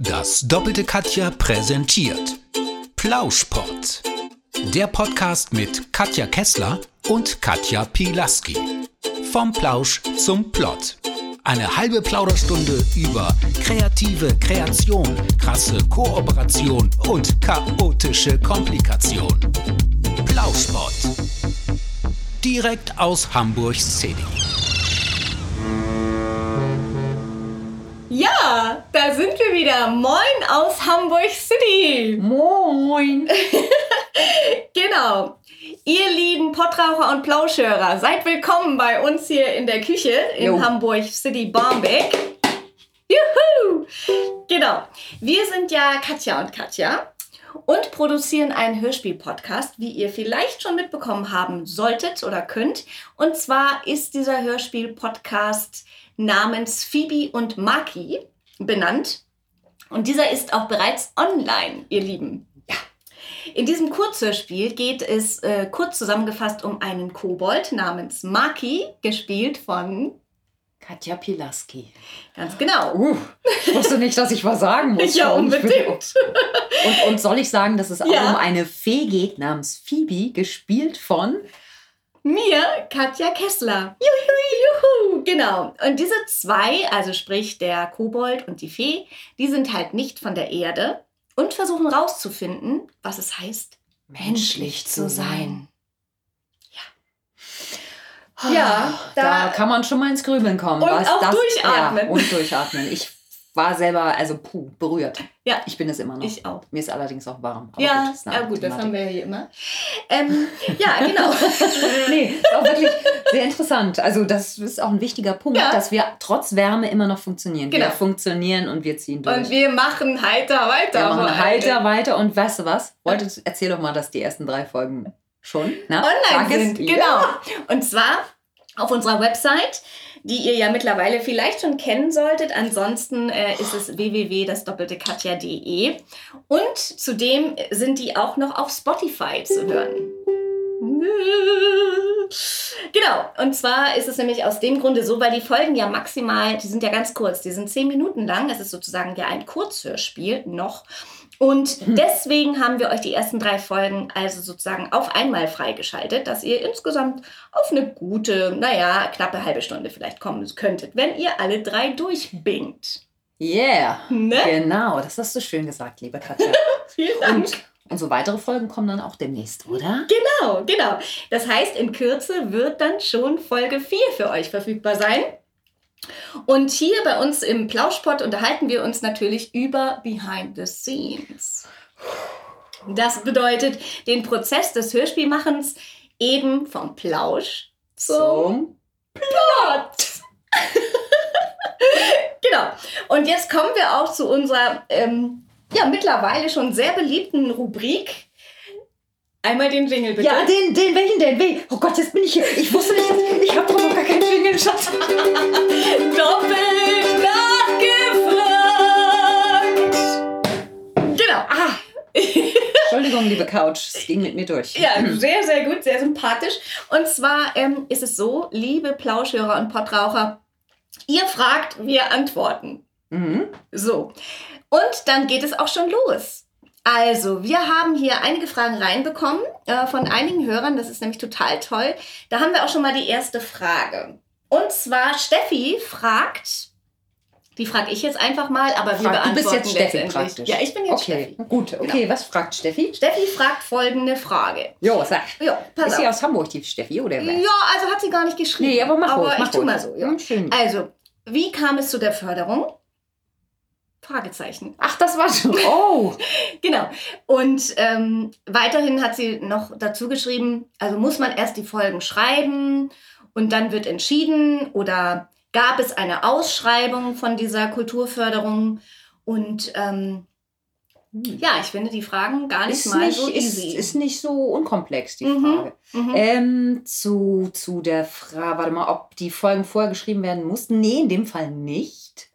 Das doppelte Katja präsentiert Plauschpott. Der Podcast mit Katja Kessler und Katja Pilaski. Vom Plausch zum Plott. Eine halbe Plauderstunde über kreative Kreation, krasse Kooperation und chaotische Komplikation. Plauschpott. Direkt aus Hamburg City. Da sind wir wieder. Moin aus Hamburg City. Moin. Genau. Ihr lieben Pottraucher und Plauschhörer, seid willkommen bei uns hier in der Küche in Jo. Hamburg City Barmbek. Juhu! Genau. Wir sind ja Katja und Katja und produzieren einen Hörspiel-Podcast, wie ihr vielleicht schon mitbekommen haben solltet oder könnt. Und zwar ist dieser Hörspiel-Podcast namens Phoebe und Maki benannt. Und dieser ist auch bereits online, ihr Lieben. In diesem Kurzhörspiel geht es äh, kurz zusammengefasst um einen Kobold namens Maki, gespielt von Katja Pilaski. ganz genau. Uh, ich wusste nicht, dass ich was sagen muss. ja, unbedingt. Und, und soll ich sagen, dass es auch Ja. um eine Fee geht namens Phoebe, gespielt von Mir, Katja Kessler. Juhu, juhu. Genau. Und diese zwei, also sprich der Kobold und die Fee, die sind halt nicht von der Erde und versuchen rauszufinden, was es heißt, menschlich zu sein. Ja, da, da- kann man schon mal ins Grübeln kommen. Und was auch das, durchatmen. Ja, und durchatmen. Ich war selber, also puh, berührt. Ja. Ich bin es immer noch. Ich auch. Mir ist allerdings auch warm. Ja, eine ja gut, das haben wir ja hier immer. Ähm, ja, genau. nee, ist auch wirklich sehr interessant. Also das ist auch ein wichtiger Punkt, Ja. dass wir trotz Wärme immer noch funktionieren. Genau. Wir funktionieren und wir ziehen durch. Und wir machen heiter weiter. wir machen heiter weiter und weißt du was? Wolltest, erzähl doch mal, dass die ersten drei Folgen schon na, online sag es. sind. Ja. Genau. Und zwar auf unserer Website, die ihr ja mittlerweile vielleicht schon kennen solltet. Ansonsten äh, ist es www.dasdoppelte-katja.de. Und zudem sind die auch noch auf Spotify zu hören. Genau, und zwar ist es nämlich aus dem Grunde so, weil die Folgen ja maximal, die sind ja ganz kurz, die sind zehn Minuten lang, das ist sozusagen ja ein Kurzhörspiel noch. Und deswegen haben wir euch die ersten drei Folgen also sozusagen auf einmal freigeschaltet, dass ihr insgesamt auf eine gute, naja, knappe halbe Stunde vielleicht kommen könntet, wenn ihr alle drei durchbingt. Yeah. Ne? Genau, das hast du schön gesagt, liebe Katja. Vielen Dank. Und unsere weitere Folgen kommen dann auch demnächst, oder? Genau, genau. Das heißt, in Kürze wird dann schon Folge 4 für euch verfügbar sein. Und hier bei uns im Plauschpott unterhalten wir uns natürlich über Behind the Scenes. Das bedeutet den Prozess des Hörspielmachens eben vom Plausch zum Plot. genau. Und jetzt kommen wir auch zu unserer ähm, ja mittlerweile schon sehr beliebten Rubrik. Einmal den Jingle bitte. Ja, den, den, welchen denn? Wel- Oh Gott, jetzt bin ich hier. Ich wusste nicht, ich habe doch noch gar keinen Jingle, Schatz. Doppelt nachgefragt. Genau. Ah. Entschuldigung, liebe Couch, es ging mit mir durch. Ja, sehr, sehr gut, sehr sympathisch. Und zwar ähm, ist es so, liebe Plauschhörer und Pottraucher, ihr fragt, wir antworten. Mhm. So. Und dann geht es auch schon los. Also, wir haben hier einige Fragen reinbekommen äh, von einigen Hörern. Das ist nämlich total toll. Da haben wir auch schon mal die erste Frage. Und zwar Steffi fragt, die frage ich jetzt einfach mal, aber wir Frag- du bist beantworten jetzt Steffi praktisch. Ja, ich bin jetzt Okay, Steffi. gut. Okay, was fragt Steffi? Steffi fragt folgende Frage. Jo, sag. Ja, pass Ist sie auf. aus Hamburg, die Steffi, oder wer? Ja, also hat sie gar nicht geschrieben. Nee, aber mach aber ruhig, ich mach tu ruhig. mal so. Ja. Hm, schön. Also, wie kam es zu der Förderung? Fragezeichen. Ach, das war schon. Oh. Genau. Und ähm, weiterhin hat sie noch dazu geschrieben, also muss man erst die Folgen schreiben und dann wird entschieden oder gab es eine Ausschreibung von dieser Kulturförderung und ähm, ja, ich finde die Fragen gar nicht Ist mal nicht, so ist, easy. ist nicht so unkomplex, die Mhm. Frage. mhm. Ähm, zu, zu der Frage, warte mal, ob die Folgen vorher geschrieben werden mussten. Nee, in dem Fall nicht.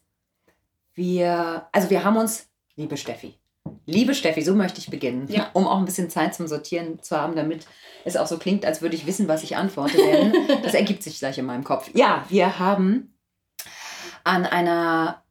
Wir, also wir haben uns, liebe Steffi, liebe Steffi, so möchte ich beginnen, Ja. um auch ein bisschen Zeit zum Sortieren zu haben, damit es auch so klingt, als würde ich wissen, was ich antworte. Denn das ergibt sich gleich in meinem Kopf. Ja, wir haben an einer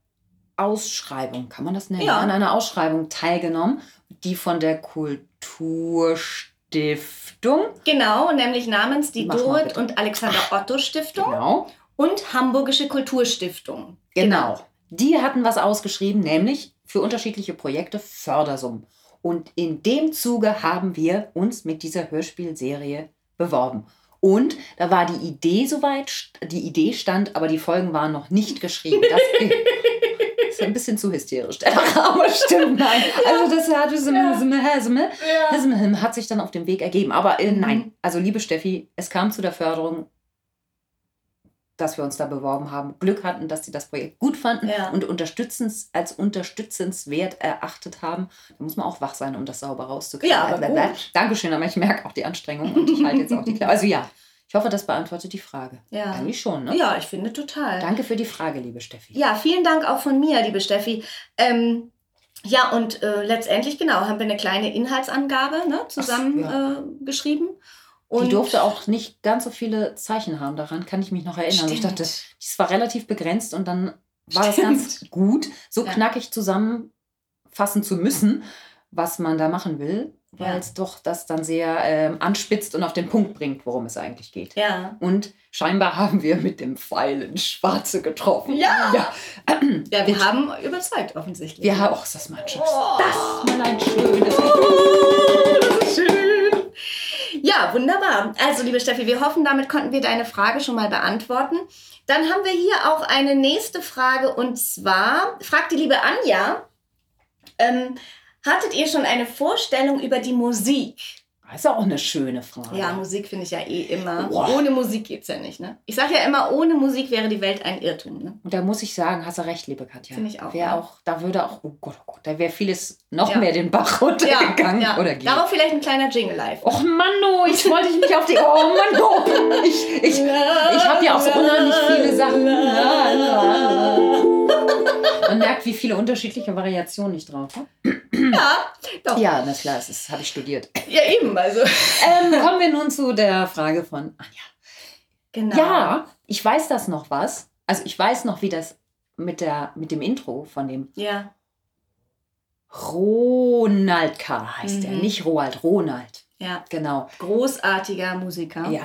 Ausschreibung, kann man das nennen? Ja. An einer Ausschreibung teilgenommen, die von der Kulturstiftung, Genau, nämlich namens die Dorit und Alexander Otto Stiftung genau, und Hamburgische Kulturstiftung. genau, die hatten was ausgeschrieben, nämlich für unterschiedliche Projekte Fördersummen. Und in dem Zuge haben wir uns mit dieser Hörspielserie beworben. Und da war die Idee soweit, die Idee stand, aber die Folgen waren noch nicht geschrieben. Das ist ein bisschen zu hysterisch. Rahmen stimmt, nein. Also das hat, Ja. hat sich dann auf dem Weg ergeben. Aber äh, Mhm. nein, also liebe Steffi, es kam zu der Förderung, dass wir uns da beworben haben. Glück hatten, dass sie das Projekt gut fanden Ja. und unterstützens, als unterstützenswert erachtet haben. Da muss man auch wach sein, um das sauber rauszukriegen. Ja, aber gut. Dankeschön, aber ich merke auch die Anstrengung und ich halte jetzt auch die Klappe. Also ja, ich hoffe, das beantwortet die Frage. Ja. Eigentlich schon, ne? ja, ich finde total. Danke für die Frage, liebe Steffi. Ja, vielen Dank auch von mir, liebe Steffi. Ähm, ja, und äh, letztendlich, genau, haben wir eine kleine Inhaltsangabe ne, zusammen ja. äh, geschrieben. Die Und durfte auch nicht ganz so viele Zeichen haben. Daran kann ich mich noch erinnern. Ich Stimmt. dachte, es war relativ begrenzt und dann war das Stimmt. ganz gut, so Ja. knackig zusammenfassen zu müssen, was man da machen will, weil Ja. es doch das dann sehr ähm, anspitzt und auf den Punkt bringt, worum es eigentlich geht. Ja. Und scheinbar haben wir mit dem Pfeil ins Schwarze getroffen. Ja. ja. Ja, wir haben überzeugt, offensichtlich. Wir haben, oh, ist das mein Schatz. Oh. Das ist mal ein schönes. das Also, liebe Steffi, wir hoffen, damit konnten wir deine Frage schon mal beantworten. Dann haben wir hier auch eine nächste Frage und zwar fragt die liebe Anja, ähm, hattet ihr schon eine Vorstellung über die Musik? Das ist auch eine schöne Frage. Ja, Musik finde ich ja eh immer. Boah. Ohne Musik geht's ja nicht, ne? Ich sage ja immer, ohne Musik wäre die Welt ein Irrtum, ne? Und da muss ich sagen, hast du recht, liebe Katja. Finde ich auch, Wär ja. auch. Da würde auch, oh Gott, oh Gott, da wäre vieles noch Ja. mehr den Bach runtergegangen oder geht. Darauf vielleicht ein kleiner Jingle live. Och Mann, oh, ich wollte dich nicht auf die. Oh Mann, oh. Ich, ich, ich habe ja auch so unheimlich viele Sachen. Man merkt, wie viele unterschiedliche Variationen ich drauf habe. Ja, doch. Ja, Ja, na klar, das habe ich studiert. eben, also. Ähm, kommen wir nun zu der Frage von Anja. Genau. Ja, ich weiß das noch was. Also ich weiß noch, wie das mit, der, mit dem Intro von dem Ja, Ronald K. heißt er. Mhm. Nicht Roald, Ronald. ja. Genau. Großartiger Musiker. Ja.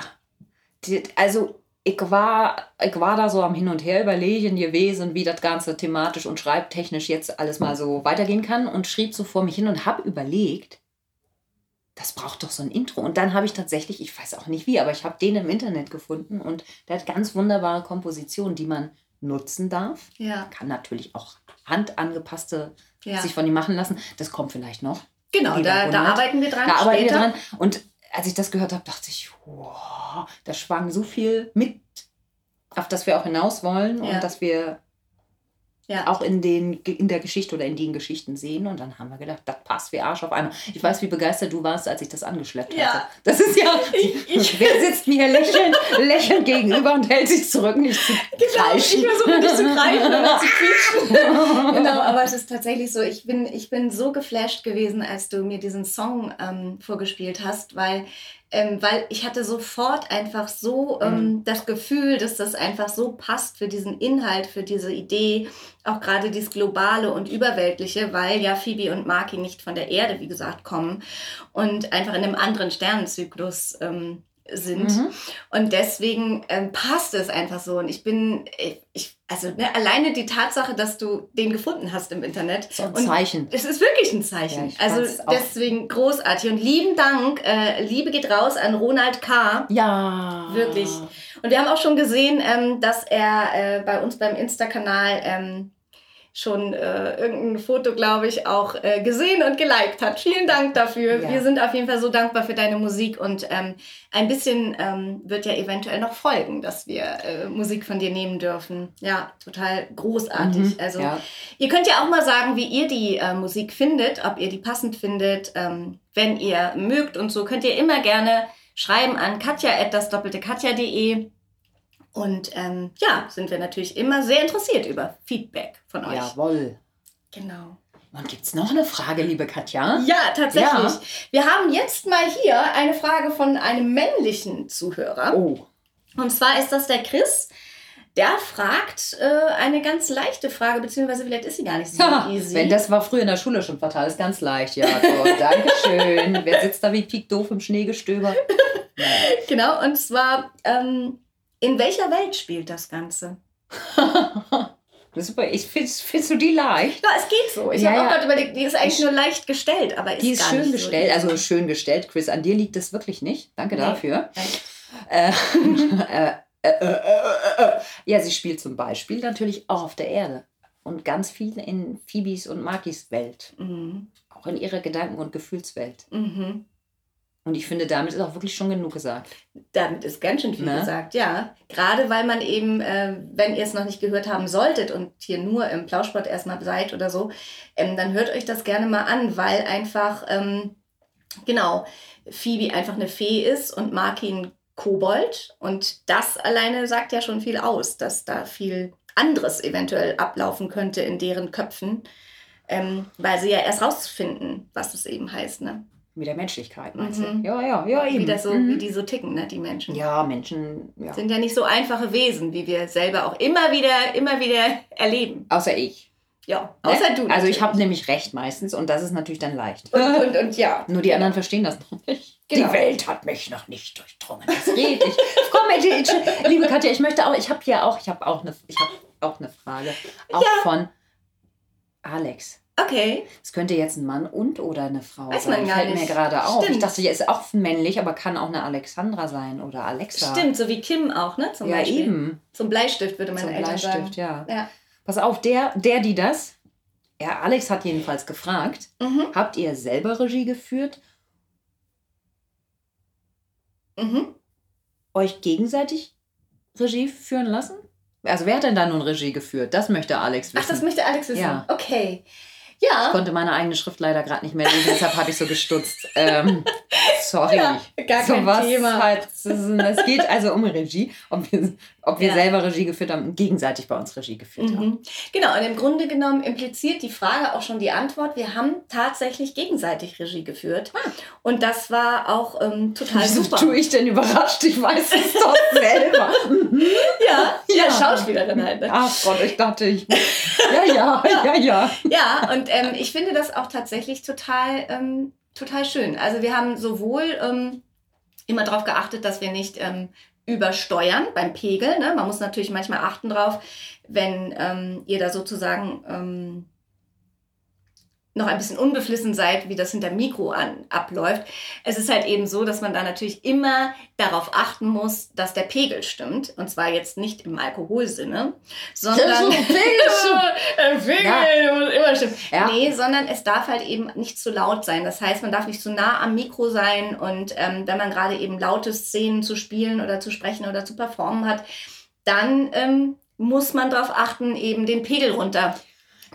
Also ich war, ich war da so am Hin und Her überlegen gewesen, wie das Ganze thematisch und schreibtechnisch jetzt alles mal so weitergehen kann und schrieb so vor mich hin und habe überlegt, das braucht doch so ein Intro. Und dann habe ich tatsächlich, ich weiß auch nicht wie, aber ich habe den im Internet gefunden und der hat ganz wunderbare Kompositionen, die man nutzen darf. Ja, Kann natürlich auch handangepasste ja. sich von ihm machen lassen. Das kommt vielleicht noch. Genau, da, da arbeiten wir dran. Da arbeiten wir später. dran. Und als ich das gehört habe, dachte ich, wow, da schwang so viel mit, auf das wir auch hinaus wollen Ja. und dass wir Ja. auch in, den, in der Geschichte oder in den Geschichten sehen. Und dann haben wir gedacht, das passt wie Arsch auf einmal. Ich weiß, wie begeistert du warst, als ich das angeschleppt Ja. hatte. Das ist ja, Ich- ich- wer sitzt mir lächelnd, lächelnd gegenüber und hält sich zurück, nicht zu kreischen. Ich versuche nicht zu greifen, aber zu quietschen. genau, aber es ist tatsächlich so, ich bin, ich bin so geflasht gewesen, als du mir diesen Song ähm, vorgespielt hast, weil, ähm, weil ich hatte sofort einfach so ähm, das Gefühl, dass das einfach so passt für diesen Inhalt, für diese Idee, auch gerade dieses Globale und Überweltliche, weil ja Phoebe und Maki nicht von der Erde, wie gesagt, kommen und einfach in einem anderen Sternenzyklus ähm, sind. Mhm. Und deswegen ähm, passt es einfach so. Und ich bin, ich, ich also ne, alleine die Tatsache, dass du den gefunden hast im Internet. So ein Zeichen. Es ist wirklich ein Zeichen. Ja, also deswegen großartig. Und lieben Dank. Äh, Liebe geht raus an Ronald K. Ja. Wirklich. Und wir haben auch schon gesehen, ähm, dass er äh, bei uns beim Insta-Kanal ähm, schon äh, irgendein Foto, glaube ich, auch äh, gesehen und geliked hat. Vielen Dank dafür. Ja. Wir sind auf jeden Fall so dankbar für deine Musik und ähm, ein bisschen ähm, wird ja eventuell noch folgen, dass wir äh, Musik von dir nehmen dürfen. Ja, total großartig. Mhm. Also ja. Ihr könnt ja auch mal sagen, wie ihr die äh, Musik findet, ob ihr die passend findet. Ähm, wenn ihr mögt und so, könnt ihr immer gerne schreiben an katja.dasdoppelte-katja.de. Und ähm, ja, sind wir natürlich immer sehr interessiert über Feedback von euch. Jawohl. Genau. Und gibt es noch eine Frage, liebe Katja? Ja, tatsächlich. Ja. Wir haben jetzt mal hier eine Frage von einem männlichen Zuhörer. Oh. Und zwar ist das der Chris. der fragt äh, eine ganz leichte Frage, beziehungsweise vielleicht ist sie gar nicht so Ha, easy. Wenn das war früher in der Schule schon fatal, ist ganz leicht, ja. Gott, Dankeschön. Wer sitzt da wie Piek doof im Schneegestöber? genau, und zwar, ähm, in welcher Welt spielt das Ganze? Das super. Ich findest, du die leicht? Ja, es geht so. Ich Ja, habe auch ja. gerade überlegt, die ist eigentlich nur leicht gestellt, aber ist Die ist schön gestellt, so also schön gestellt. Chris, an dir liegt es wirklich nicht. Danke Nee. dafür. Äh, äh, äh, äh, äh, äh. Ja, sie spielt zum Beispiel natürlich auch auf der Erde. Und ganz viel in Phoebes und Makis Welt. Mhm. Auch in ihrer Gedanken- und Gefühlswelt. Mhm. Und ich finde, damit ist auch wirklich schon genug gesagt. Damit ist ganz schön viel Ne? gesagt, ja. Gerade weil man eben, äh, wenn ihr es noch nicht gehört haben solltet und hier nur im Plauschport erstmal seid oder so, ähm, dann hört euch das gerne mal an, weil einfach, ähm, genau, Phoebe einfach eine Fee ist und Maki ein Kobold. Und das alleine sagt ja schon viel aus, dass da viel anderes eventuell ablaufen könnte in deren Köpfen, ähm, weil sie ja erst rausfinden, was das eben heißt, ne? Mit der Menschlichkeit, meinst Mhm. du? Ja, ja, ja, eben. Wie, das so, Mhm. wie die so ticken, ne, die Menschen. Ja, Menschen, ja. sind ja nicht so einfache Wesen, wie wir selber auch immer wieder, immer wieder erleben. Außer ich. Ja, außer Ne? du. Also ich natürlich. habe nämlich recht meistens und das ist natürlich dann leicht. und, und, und ja. Nur die anderen verstehen das noch nicht. Genau. Die Welt hat mich noch nicht durchdrungen. Das red ich. Komm, ich, liebe Katja, ich möchte auch, ich habe hier auch, ich habe auch eine, ich habe auch eine Frage, auch von Alex. Okay. Es könnte jetzt ein Mann und oder eine Frau Weiß sein. man gar Fällt nicht. mir gerade auf. Stimmt. Ich dachte, die ist auch männlich, aber kann auch eine Alexandra sein oder Alexa. Stimmt, so wie Kim auch, ne? Zum Ja, Beispiel. eben. Zum Bleistift würde meine Zum Eltern Bleistift, sagen. ja. Ja. Pass auf, der, der, die das. Ja, Alex hat jedenfalls gefragt, Mhm. habt ihr selber Regie geführt, Mhm. euch gegenseitig Regie führen lassen? Also wer hat denn da nun Regie geführt? Das möchte Alex wissen. Ach, das möchte Alex wissen. Ja. Okay. Ich Ja. konnte meine eigene Schrift leider gerade nicht mehr lesen, deshalb habe ich so gestutzt. Ähm, sorry. Ja, gar kein was Thema. Halt, es geht also um Regie, ob wir, ob wir Ja. selber Regie geführt haben und gegenseitig bei uns Regie geführt haben. Mhm. Genau, und im Grunde genommen impliziert die Frage auch schon die Antwort. Wir haben tatsächlich gegenseitig Regie geführt. Und das war auch ähm, total Wieso super. tue ich denn überrascht? Ich weiß es doch selber. Ja, ja, Ja. Schauspielerin halt. Ne? Ach Gott, ich dachte, ich. Ja, ja, ja, ja. Ja, und ähm, ich finde das auch tatsächlich total, ähm, total schön. Also wir haben sowohl ähm, immer darauf geachtet, dass wir nicht ähm, übersteuern beim Pegel. Ne? Man muss natürlich manchmal achten drauf, wenn ähm, ihr da sozusagen ähm, noch ein bisschen unbeflissen seid, wie das hinter Mikro an, abläuft. Es ist halt eben so, dass man da natürlich immer darauf achten muss, dass der Pegel stimmt. Und zwar jetzt nicht im Alkoholsinne, sondern so, Pegel Der Pegel Ja. muss immer stimmen. Ja. Nee, sondern es darf halt eben nicht zu laut sein. Das heißt, man darf nicht zu nah am Mikro sein. Und ähm, wenn man gerade eben laute Szenen zu spielen oder zu sprechen oder zu performen hat, dann ähm, muss man darauf achten, eben den Pegel runter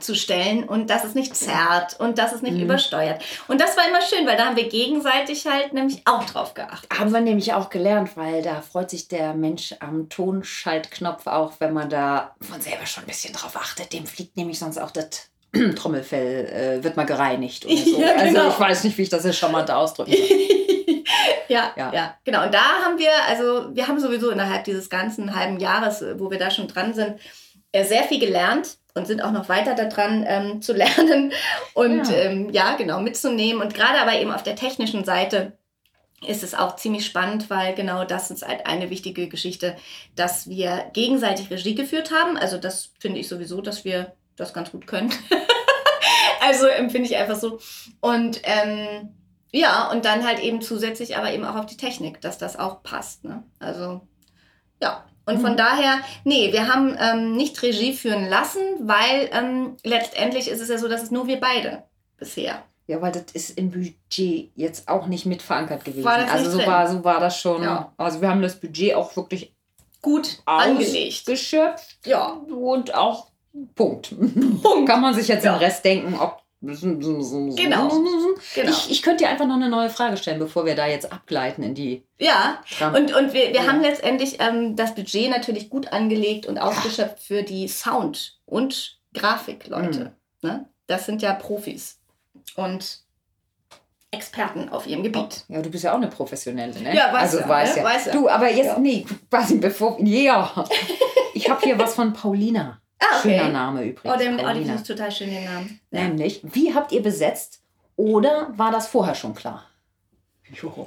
zu stellen und dass es nicht zerrt und dass es nicht Mhm. übersteuert. Und das war immer schön, weil da haben wir gegenseitig halt nämlich auch drauf geachtet. Haben wir nämlich auch gelernt, weil da freut sich der Mensch am Tonschaltknopf auch, wenn man da von selber schon ein bisschen drauf achtet. Dem fliegt nämlich sonst auch das Trommelfell, äh, wird mal gereinigt oder so. Ja, genau. Also ich weiß nicht, wie ich das jetzt charmant ausdrücken soll. ja, Ja. ja, genau. Und da haben wir, also wir haben sowieso innerhalb dieses ganzen halben Jahres, äh, wo wir da schon dran sind, äh, sehr viel gelernt und sind auch noch weiter daran ähm, zu lernen und Ja. Ähm, ja, genau, mitzunehmen. Und gerade aber eben auf der technischen Seite ist es auch ziemlich spannend, weil genau das ist halt eine wichtige Geschichte, dass wir gegenseitig Regie geführt haben. Also das finde ich sowieso, dass wir das ganz gut können. also empfinde ich einfach so. Und ähm, ja, und dann halt eben zusätzlich aber eben auch auf die Technik, dass das auch passt. Ne? Also ja. Und von Mhm. daher, nee, wir haben ähm, nicht Regie führen lassen, weil ähm, letztendlich ist es ja so, dass es nur wir beide bisher. Ja, weil das ist im Budget jetzt auch nicht mit verankert gewesen. War das also nicht so drin? war, so war das schon. Ja. Also wir haben das Budget auch wirklich Gut angelegt. ausgeschöpft Ja. und auch Punkt. Punkt. Kann man sich jetzt Ja. den Rest denken, ob. Genau. Genau. Ich, ich könnte dir einfach noch eine neue Frage stellen, bevor wir da jetzt abgleiten in die ja, Tram. und, und wir, wir Ja. haben letztendlich ähm, das Budget natürlich gut angelegt und ausgeschöpft für die Sound- und Grafikleute. Mhm. Ne? Das sind ja Profis und Experten auf ihrem Gebiet. ja, du bist ja auch eine Professionelle, ne? Ja, weiß also ja, weiß ne? ja. Weiß ja. Du, aber jetzt, Ja. nee, quasi bevor, ja. Ich habe hier was von Paulina. Ah, okay. Schöner Name übrigens. Oh, den, oh, finde ich total schön, den Namen. Ja. Nämlich, wie habt ihr besetzt? Oder war das vorher schon klar? Jo.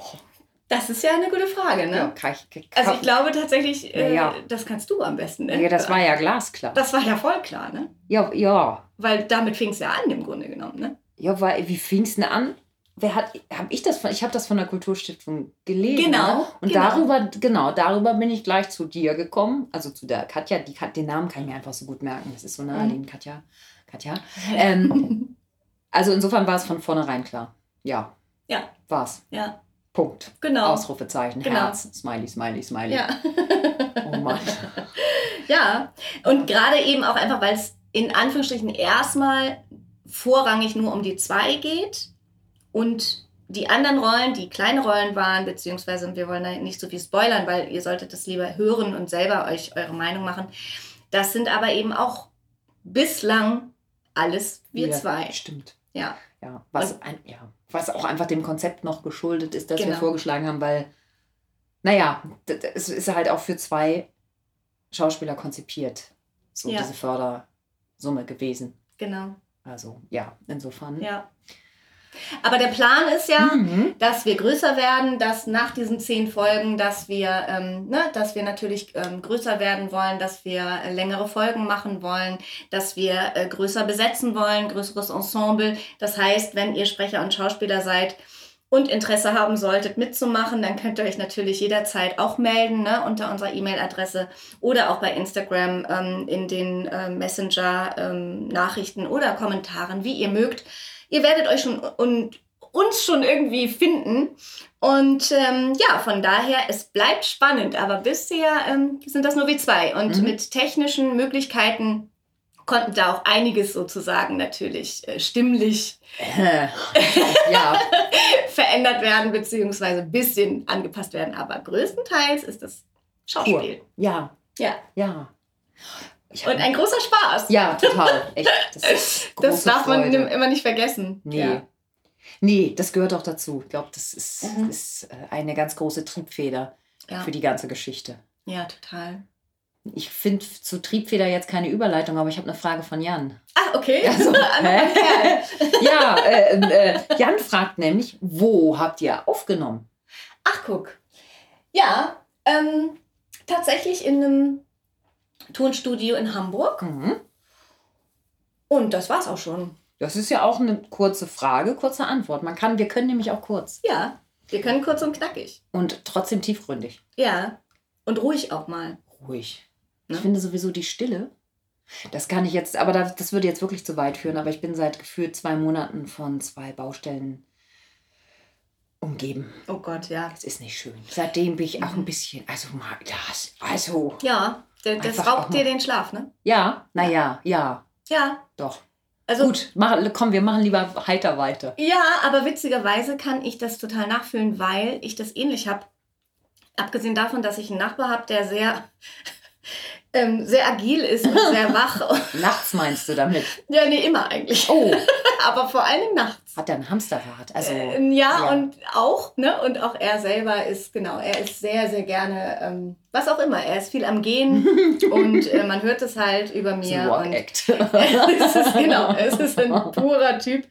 Das ist ja eine gute Frage, ne? Ja, kann ich, Also ich glaube tatsächlich, äh, Ja. das kannst du am besten, ne? ja, das war ja glasklar. Das war ja voll klar, ne? Ja, ja. Weil damit fing es ja an, im Grunde genommen, ne? Ja, weil, wie fing es denn an? Wer hat, habe ich das von, ich habe das von der Kulturstiftung gelesen. Genau, Ne? Und genau. darüber, genau, darüber bin ich gleich zu dir gekommen, also zu der Katja, die, den Namen kann ich mir einfach so gut merken, das ist so naheliegend, Mhm. Katja, Katja. Ähm, also insofern war es von vornherein klar. Ja, Ja, war's. ja, Punkt. genau. Ausrufezeichen, Genau. Herz, Smiley, Smiley, Smiley. Ja. Oh Mann. ja, und gerade eben auch einfach, weil es in Anführungsstrichen erstmal vorrangig nur um die zwei geht und die anderen Rollen, die kleine Rollen waren, beziehungsweise wir wollen da nicht so viel spoilern, weil ihr solltet das lieber hören und selber euch eure Meinung machen. Das sind aber eben auch bislang alles wir Ja, zwei. Stimmt. Ja, Ja, was, ein, ja, was auch einfach dem Konzept noch geschuldet ist, das wir Genau. vorgeschlagen haben, weil, naja, es ist halt auch für zwei Schauspieler konzipiert, so Ja. diese Fördersumme gewesen. genau. Also, ja, insofern. Ja. Aber der Plan ist ja, Mhm. dass wir größer werden, dass nach diesen zehn Folgen, dass wir, ähm, ne, dass wir natürlich ähm, größer werden wollen, dass wir äh, längere Folgen machen wollen, dass wir äh, größer besetzen wollen, größeres Ensemble. Das heißt, wenn ihr Sprecher und Schauspieler seid und Interesse haben solltet mitzumachen, dann könnt ihr euch natürlich jederzeit auch melden ne, unter unserer E-Mail-Adresse oder auch bei Instagram ähm, in den ähm, Messenger-Nachrichten oder Kommentaren, wie ihr mögt. Ihr werdet euch schon und uns schon irgendwie finden. Und ähm, ja, von daher, es bleibt spannend, aber bisher ähm, sind das nur wir zwei. Und Mhm. mit technischen Möglichkeiten konnten da auch einiges sozusagen natürlich äh, stimmlich Äh, ja, verändert werden, beziehungsweise ein bisschen angepasst werden. Aber größtenteils ist das Schauspiel. ja, Ja. ja. Und ein großer Spaß. ja, total. Echt. Das, Das darf man Freude. immer nicht vergessen. Nee. Ja. Nee, das gehört auch dazu. Ich glaube, das ist, Mhm. ist äh, eine ganz große Triebfeder Ja. für die ganze Geschichte. ja, total. Ich finde zu Triebfeder jetzt keine Überleitung, aber ich habe eine Frage von Jan. Ah, okay. Also, ja, äh, äh, Jan fragt nämlich, wo habt ihr aufgenommen? Ach, guck. Ja, ähm, tatsächlich in einem Tonstudio in Hamburg. Mhm. Und das war's auch schon. Das ist ja auch eine kurze Frage, kurze Antwort. Man kann, wir können nämlich auch kurz Ja, wir können kurz und knackig. und trotzdem tiefgründig. Ja, und ruhig auch mal. Ruhig. Ne? Ich finde sowieso die Stille. Das kann ich jetzt, aber das, das würde jetzt wirklich zu weit führen. Aber ich bin seit gefühlt zwei Monaten von zwei Baustellen umgeben. Oh Gott, ja. Das ist nicht schön. Seitdem bin ich auch ein bisschen, also mal das, also, Ja, das auch raubt dir den Schlaf, ne? ja, naja, ja, Ja. doch. Also, Gut, mach, komm, wir machen lieber heiter weiter. Ja, aber witzigerweise kann ich das total nachfühlen, weil ich das ähnlich habe. Abgesehen davon, dass ich einen Nachbar habe, der sehr, ähm, sehr agil ist und sehr wach. Nachts meinst du damit? ja, nee, immer eigentlich. Oh, Aber vor Dingen nachts. Hat er ein Hamsterrad? Also, Ähm, ja, ja. und auch, ne? Und auch er selber ist, genau, er ist sehr, sehr gerne, ähm, was auch immer, er ist viel am Gehen und äh, man hört es halt über ein mir. und Walk-Act. es ist, genau, es ist ein purer Typ.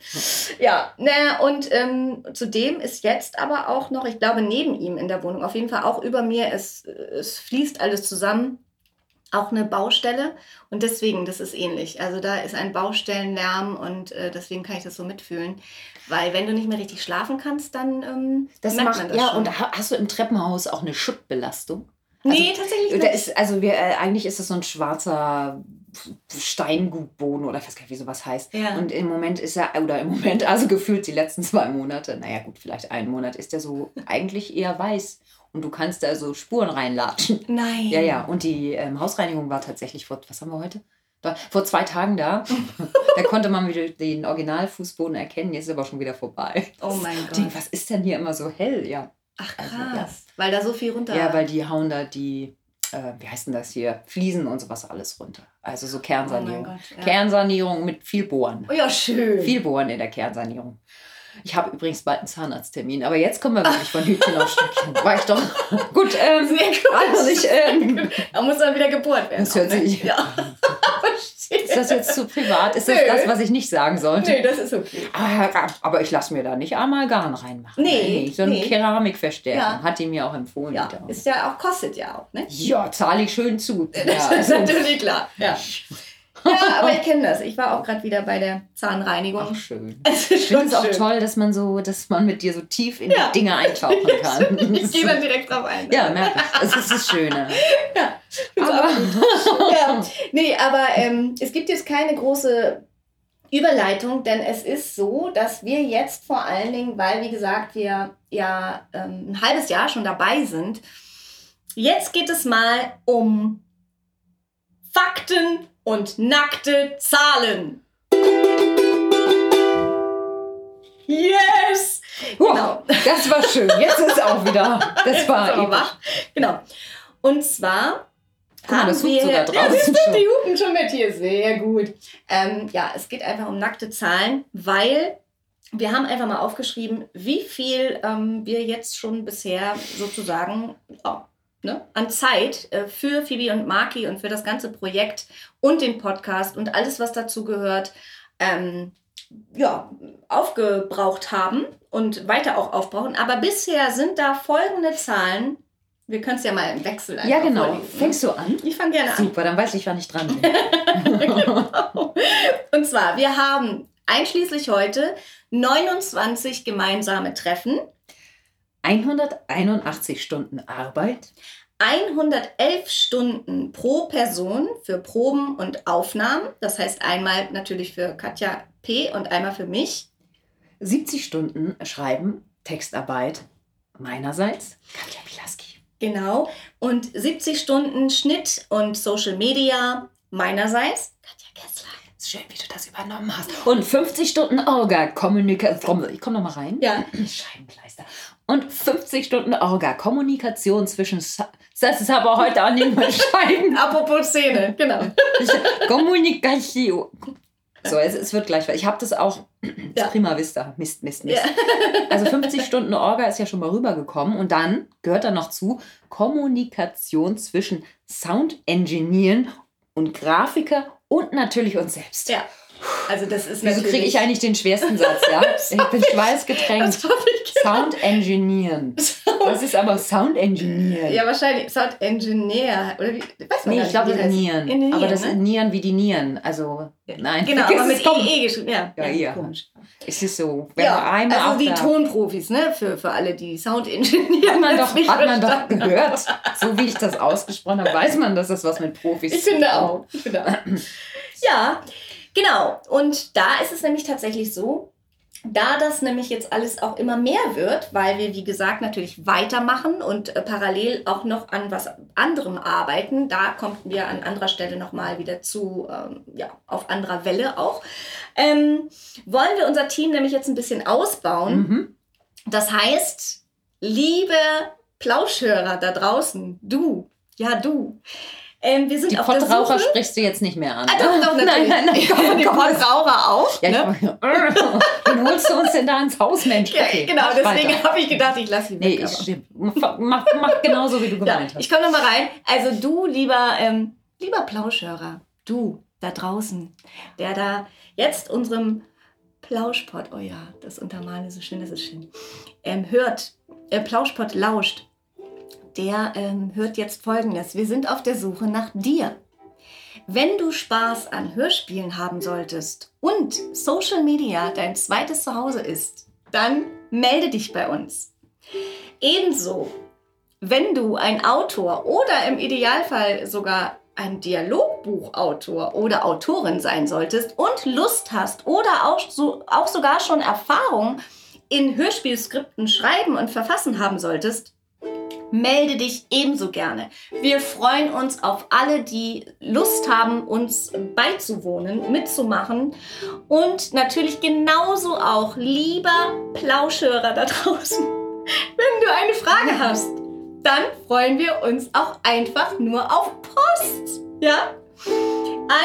Ja, naja, und ähm, zudem ist jetzt aber auch noch, ich glaube, neben ihm in der Wohnung, auf jeden Fall auch über mir, es, es fließt alles zusammen, auch eine Baustelle. Und deswegen, das ist ähnlich. Also da ist ein Baustellenlärm und äh, deswegen kann ich das so mitfühlen. Weil wenn du nicht mehr richtig schlafen kannst, dann ähm, Das merkt macht, man das ja, schon. und ha- hast du im Treppenhaus auch eine Schuttbelastung? nee, tatsächlich nicht. ist, also wir, äh, eigentlich ist es so ein schwarzer Steingutboden oder ich weiß gar nicht, wie sowas heißt. Ja. Und im Moment ist er, oder im Moment, also gefühlt die letzten zwei Monate, naja gut, vielleicht einen Monat, ist der so eigentlich eher weiß. Und du kannst da so Spuren reinlatschen. Nein. Ja, ja. Und die ähm, Hausreinigung war tatsächlich vor, was haben wir heute? Da, vor zwei Tagen da. da konnte man wieder den Originalfußboden erkennen. Jetzt ist aber schon wieder vorbei. Oh mein Gott. denke, was ist denn hier immer so hell? Ja. Ach Also, krass. ja. Weil da so viel runter. Ja, weil die hauen da die, äh, wie heißt denn das hier? Fliesen und sowas alles runter. Also so Kernsanierung. Oh Gott, ja. Kernsanierung mit viel Bohren. Oh ja, schön. Viel Bohren in der Kernsanierung. Ich habe übrigens bald einen Zahnarzttermin, aber jetzt kommen wir wirklich von Hütchen auf Stückchen. War ich doch. Gut, ähm, Sehr gut. also ich, ähm, Da muss dann wieder gebohrt werden. Das hört auch, ne? sich- Ja. Ist das jetzt zu privat? Ist das Nö. das, was ich nicht sagen sollte? Nee, das ist okay. Aber, aber ich lasse mir da nicht Amalgam reinmachen. Nee, so eine nee. Keramikverstärkung Ja. hat die mir auch empfohlen. Ja, ist ja auch, kostet ja auch, ne? ja zahle ich schön zu. Ja, Das ist also, natürlich klar. Ja. Ja, aber ich kenne das. Ich war auch gerade wieder bei der Zahnreinigung. ach, schön. Es ist Ich finde schon es auch toll, dass man so, dass man mit dir so tief in Ja. die Dinge eintauchen kann. Ich gehe dann direkt drauf ein. ja, merke ich. Das ist das Schöne. aber, ja. Nee, aber ähm, es gibt jetzt keine große Überleitung, denn es ist so, dass wir jetzt vor allen Dingen, weil wie gesagt wir ja ähm, ein halbes Jahr schon dabei sind, jetzt geht es mal um Fakten und nackte Zahlen. Yes! Genau. Wow, das war schön. Jetzt ist auch wieder. Das war wach. Genau. Und zwar. Guck mal, das hupt sogar Ja, draußen siehst du, die hupen schon mit hier. Sehr gut. Ähm, ja, es geht einfach um nackte Zahlen, weil wir haben einfach mal aufgeschrieben, wie viel ähm, wir jetzt schon bisher sozusagen ja, ne, an Zeit äh, für Phoebe und Maki und für das ganze Projekt und den Podcast und alles, was dazu gehört, ähm, ja, aufgebraucht haben und weiter auch aufbrauchen. Aber bisher sind da folgende Zahlen. Wir können es ja mal im Wechsel Ja, einfach genau. vorlesen, ne? Fängst du an? Ich fange gerne an. Super, dann weiß ich, wann ich dran bin. Und zwar, wir haben einschließlich heute 29 gemeinsame Treffen, 181 Stunden Arbeit, 111 Stunden pro Person für Proben und Aufnahmen. Das heißt einmal natürlich für Katja P. und einmal für mich. 70 Stunden Schreiben, Textarbeit meinerseits, Katja Pilaski. Genau. Und 70 Stunden Schnitt und Social Media meinerseits. Katja Kessler. Ist schön, wie du das übernommen hast. Und 50 Stunden Orga, Kommunikation. Ich komme noch mal rein. Ja. Scheibenkleister. Und 50 Stunden Orga, Kommunikation zwischen. Sa- Das ist aber heute auch nicht mehr Scheiben. Apropos Szene, genau. Ich- Kommunikation. So, es, es wird gleich. Ich habe das auch. Ja. Prima Vista. Mist, Mist, Mist. Ja. Also 50 Stunden Orga ist ja schon mal rübergekommen. Und dann gehört da noch zu Kommunikation zwischen Sound-Engineeren und Grafiker und natürlich uns selbst. Ja. Also das ist Wieso kriege ich eigentlich den schwersten Satz, ja? Ich bin schweißgetränkt. Das. Sound Engineeren. Das ist aber Sound Engineeren. Ja, wahrscheinlich Sound Engineer. Oder wie? Weiß man nee, ich glaube, ist. Nieren. In Aber das ne? ist Nieren wie die Nieren. Also, nein. Genau, aber mit. EE geschrieben. Ja, Ja, ja. komisch. Es ist so, wenn man Ja, einmal also die Tonprofis, ne? Für, für alle, die Sound Engineer hat man doch, hat man doch gehört. So wie ich das ausgesprochen habe, weiß man, dass das was mit Profis Ich finde auch. Ich finde auch. ja, genau. Und da ist es nämlich tatsächlich so, da das nämlich jetzt alles auch immer mehr wird, weil wir, wie gesagt, natürlich weitermachen und äh, parallel auch noch an was anderem arbeiten, da kommt wir an anderer Stelle nochmal wieder zu, ähm, ja, auf anderer Welle auch, ähm, wollen wir unser Team nämlich jetzt ein bisschen ausbauen. Mhm. Das heißt, liebe Plauschhörer da draußen, du, ja du, ähm, wir sind Die auf der Pottraucher Suche. sprichst du jetzt nicht mehr an. Ah, doch, doch, natürlich. Nein, nein, nein, komm, die komm, das- Pottraucher auch. Ja, ne? ich, Wen holst du uns denn da ins Haus, Mensch? Ja, Okay, genau, deswegen habe ich gedacht, ich lasse ihn Nee, weg. ich. Mach, mach, mach genauso, wie du ja, gemeint ich hast. komme nochmal rein. Also du, lieber, ähm, lieber Plauschhörer, du da draußen, der da jetzt unserem Plauschpott, oh ja, das Untermalen ist so schön, das ist schön, ähm, hört, äh, Plauschpott lauscht, der ähm, hört jetzt folgendes. Wir sind auf der Suche nach dir. Wenn du Spaß an Hörspielen haben solltest und Social Media dein zweites Zuhause ist, dann melde dich bei uns. Ebenso, wenn du ein Autor oder im Idealfall sogar ein Dialogbuchautor oder Autorin sein solltest und Lust hast oder auch, so, auch sogar schon Erfahrung in Hörspielskripten schreiben und verfassen haben solltest, melde dich ebenso gerne. Wir freuen uns auf alle, die Lust haben, uns beizuwohnen, mitzumachen. Und natürlich genauso auch, lieber Plauschhörer da draußen, wenn du eine Frage hast, dann freuen wir uns auch einfach nur auf Post. Ja?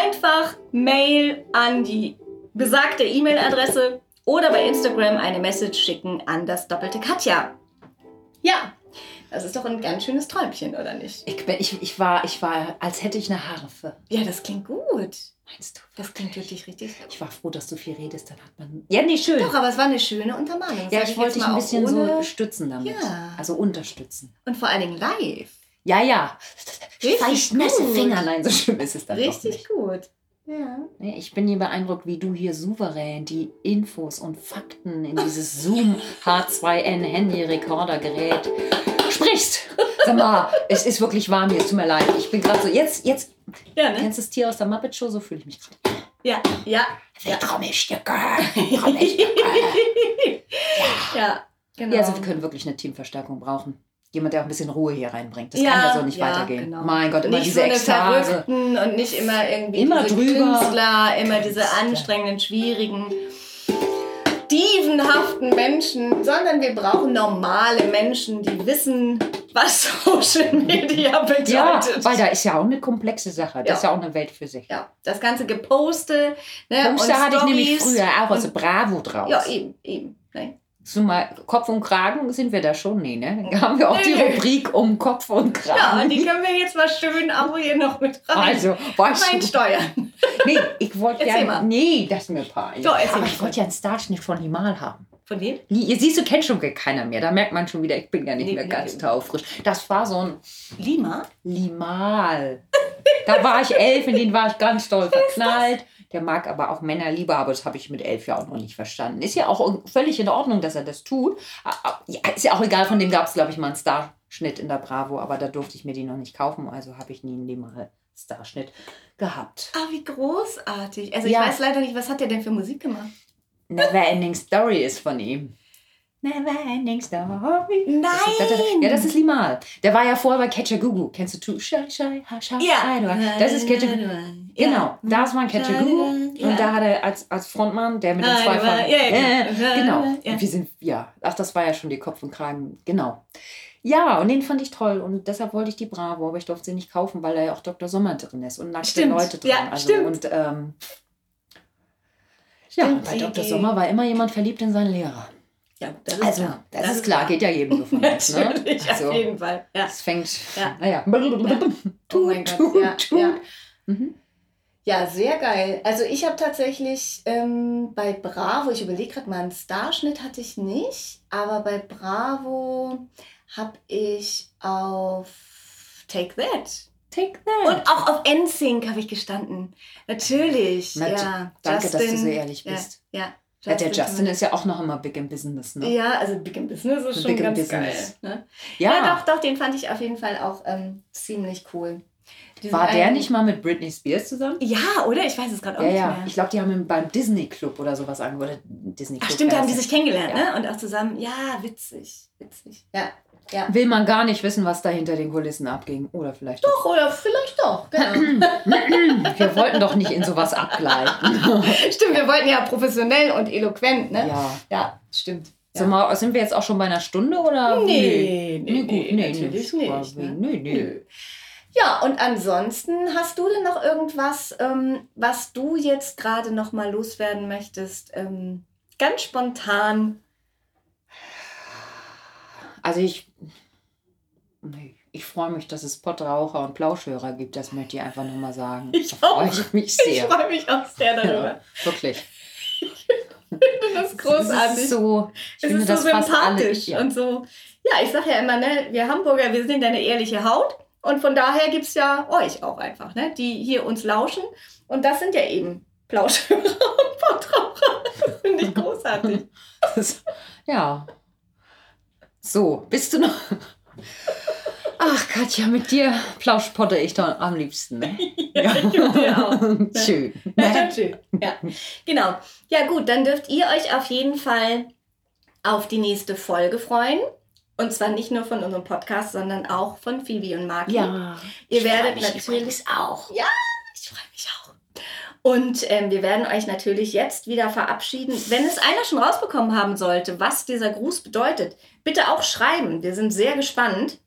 Einfach Mail an die besagte E-Mail-Adresse oder bei Instagram eine Message schicken an das doppelte Katja. Ja, das ist doch ein ganz schönes Träumchen, oder nicht? Ich, bin, ich, ich, war, ich war, als hätte ich eine Harfe. Ja, das klingt gut. Meinst du? Das klingt wirklich richtig. Ich war froh, dass du viel redest, dann hat man. Ja, nee, schön. Doch, aber es war eine schöne Untermalung. ja, ich wollte dich ein bisschen so stützen damit. Ja. Also unterstützen. Und vor allen Dingen live. Ja, ja. Richtig nasse. Finger. Nein, so schlimm ist es dann doch Richtig nicht. gut. Ja. Ich bin hier beeindruckt, wie du hier souverän die Infos und Fakten in dieses Zoom H2N Handy-Rekordergerät sprichst. Sag mal, es ist wirklich warm hier, tut mir leid. Ich bin gerade so, jetzt, jetzt, Ja, ne? kennst du das Tier aus der Muppet Show? So fühle ich mich gerade. Ja, ja. Ja. Trommelstücke, Trommelstücke. Ja, genau. Ja, also wir können wirklich eine Teamverstärkung brauchen. Jemand, der auch ein bisschen Ruhe hier reinbringt. Das Ja, kann ja so nicht ja, weitergehen. genau. Mein Gott, immer nicht diese so Ekstase. Und nicht immer irgendwie Immer diese drüber. Künstler, immer diese anstrengenden, schwierigen, dievenhaften Menschen, sondern wir brauchen normale Menschen, die wissen, was Social Media bedeutet. Ja, weil da ist ja auch eine komplexe Sache. Das Ja. ist ja auch eine Welt für sich. Ja, das ganze Geposte. Ne, Poster hatte ich nämlich früher auch Und- Bravo draus. Ja, eben, eben. Ne? So mal Kopf und Kragen sind wir da schon, nee, ne? Da haben wir auch die. Rubrik um Kopf und Ja, Kragen. die können wir jetzt mal schön aber hier noch mit rein. also, du, reinsteuern. nee, ich wollte ja, mal. nee, das ist mir peinlich. Erzähl Aber ich wollte ja einen Starschnitt von Limal haben. Von wem? Ihr siehst, du kennst schon keiner mehr. Da merkt man schon wieder, ich bin ja nicht Nee, mehr nee, ganz nee. taufrisch. Das war so ein Lima? Limal. Da war ich elf, in den war ich ganz doll verknallt. Der mag aber auch Männer lieber, aber das habe ich mit elf ja auch noch nicht verstanden. Ist ja auch völlig in Ordnung, dass er das tut. Ist ja auch egal, von dem gab es, glaube ich, mal einen Starschnitt in der Bravo, aber da durfte ich mir die noch nicht kaufen, also habe ich nie einen Limal Starschnitt gehabt. Ah, wie großartig. Also Ja. ich weiß leider nicht, was hat der denn für Musik gemacht? Never Ending Story ist von ihm. Never Ending Story. Nein! Das ist, ja, das ist Limal. Der war ja vorher bei Catcher Gugu. Kennst du Too Shy Shy Ha Shy? Ja. Das ist Catcher Gugu. Genau, das war ein Catcher Gugu. Ja. Und da hat er als, als Frontmann, der mit den Ah, zwei ja, Farben. ja, ja, Äh, genau. ja. Und wir sind, ja, ach, das war ja schon die Kopf und Kragen. Genau. Ja, und den fand ich toll und deshalb wollte ich die Bravo, aber ich durfte sie nicht kaufen, weil da ja auch Dr. Sommer drin ist und nackte Stimmt. Leute drin. Ja, also, stimmt. Und ähm, ja, bei Dr. Sommer war immer jemand verliebt in seinen Lehrer. Ja, das ist Also, klar. das, ist klar, geht ja jedem so von uns. Ne? Natürlich, Also, auf jeden Fall. Ja. es fängt, Ja. naja. Oh mein Gott, ja, ja. Mhm. Ja, sehr geil. Also ich habe tatsächlich ähm, bei Bravo, ich überlege gerade mal, einen Starschnitt hatte ich nicht, aber bei Bravo habe ich auf Take That Take that. und auch auf NSYNC habe ich gestanden. Natürlich, Nat- ja. danke, dass du so ehrlich ja, bist. Ja, ja, der Justin ist ja auch noch immer big in business, ne? Ja, also Big in Business ist schon Big in ganz Business. geil. Ne? Ja. Ja. doch, doch, den fand ich auf jeden Fall auch ähm, ziemlich cool. War der nicht mal mit Britney Spears zusammen? Ja, oder? Ich weiß es gerade auch Ja, nicht ja. mehr. Ich glaube, die haben ihn beim Disney Club oder sowas angehört. Disney Club. Ach stimmt, da haben die sich kennengelernt, Ja. ne? Und auch zusammen. Ja, witzig, witzig. Ja, ja. Will man gar nicht wissen, was da hinter den Kulissen abging. Oder vielleicht Doch, oder vielleicht doch, genau. doch. Wir wollten doch nicht in sowas abgleiten. stimmt, wir wollten ja professionell und eloquent, ne? ja. Ja, stimmt. Sag mal, sind wir jetzt auch schon bei einer Stunde oder? Nee, Nee, gut, nee, natürlich nee, nicht. Ne? Nee, nee. Ja, und ansonsten hast du denn noch irgendwas, ähm, was du jetzt gerade noch mal loswerden möchtest? Ähm, ganz spontan. Also ich. Ich freue mich, dass es Pottraucher und Plauschhörer gibt. Das möchte ich einfach nur mal sagen. Ich da freue ich mich Ich sehr. freue mich auch sehr darüber. Ja, wirklich. Das ist großartig. Es ist so, ich es finde ist so das fast alle. sympathisch Ja. und so. Ja, ich sage ja immer, ne, wir Hamburger, wir sind eine ehrliche Haut. Und von daher gibt es ja euch auch einfach, ne, die hier uns lauschen. Und das sind ja eben Plauschhörer und Portraucher. Das finde ich großartig. Das, ja. So, bist du noch. Ach, Katja, mit dir plauschpotte ich doch am liebsten. Ne? Ja, dir auch. Schön. Ja, schön. Ja, genau. Ja, gut, dann dürft ihr euch auf jeden Fall auf die nächste Folge freuen. Und zwar nicht nur von unserem Podcast, sondern auch von Phoebe und Marki. Ja. Ihr Ich werdet mich natürlich auch. Ja, ich freue mich auch. Und ähm, wir werden euch natürlich jetzt wieder verabschieden. Wenn es einer schon rausbekommen haben sollte, was dieser Gruß bedeutet, bitte auch schreiben. Wir sind sehr gespannt.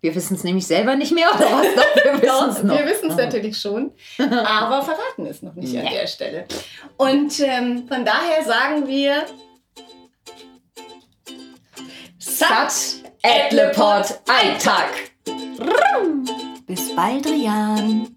Wir wissen es nämlich selber nicht mehr, oder was? Doch, wir wissen es noch. Wir wissen es natürlich schon, aber verraten es noch nicht an Nee. der Stelle. Und ähm, von daher sagen wir Sat Edlepod Alltag. Bis bald, Rian.